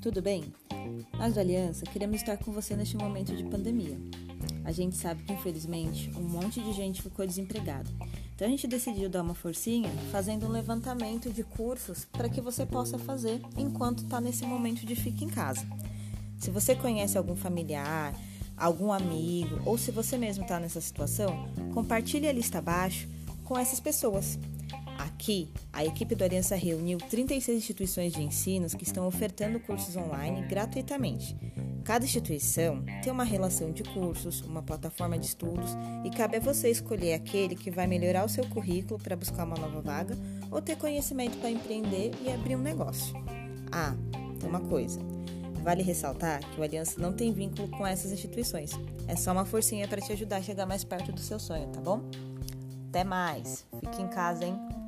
tudo bem? Nós do Aliança queremos estar com você neste momento de pandemia. A gente sabe que, infelizmente, um monte de gente ficou desempregado. Então a gente decidiu dar uma forcinha fazendo um levantamento de cursos para que você possa fazer enquanto está nesse momento de fique em casa. Se você conhece algum familiar, algum amigo ou se você mesmo está nessa situação, compartilhe a lista abaixo com essas pessoas. Aqui, a equipe do Aliança reuniu 36 instituições de ensino que estão ofertando cursos online gratuitamente. Cada instituição tem uma relação de cursos, uma plataforma de estudos e cabe a você escolher aquele que vai melhorar o seu currículo para buscar uma nova vaga ou ter conhecimento para empreender e abrir um negócio. Ah, tem uma coisa. Vale ressaltar que o Aliança não tem vínculo com essas instituições. É só uma forcinha para te ajudar a chegar mais perto do seu sonho, tá bom? Até mais. Fique em casa, hein?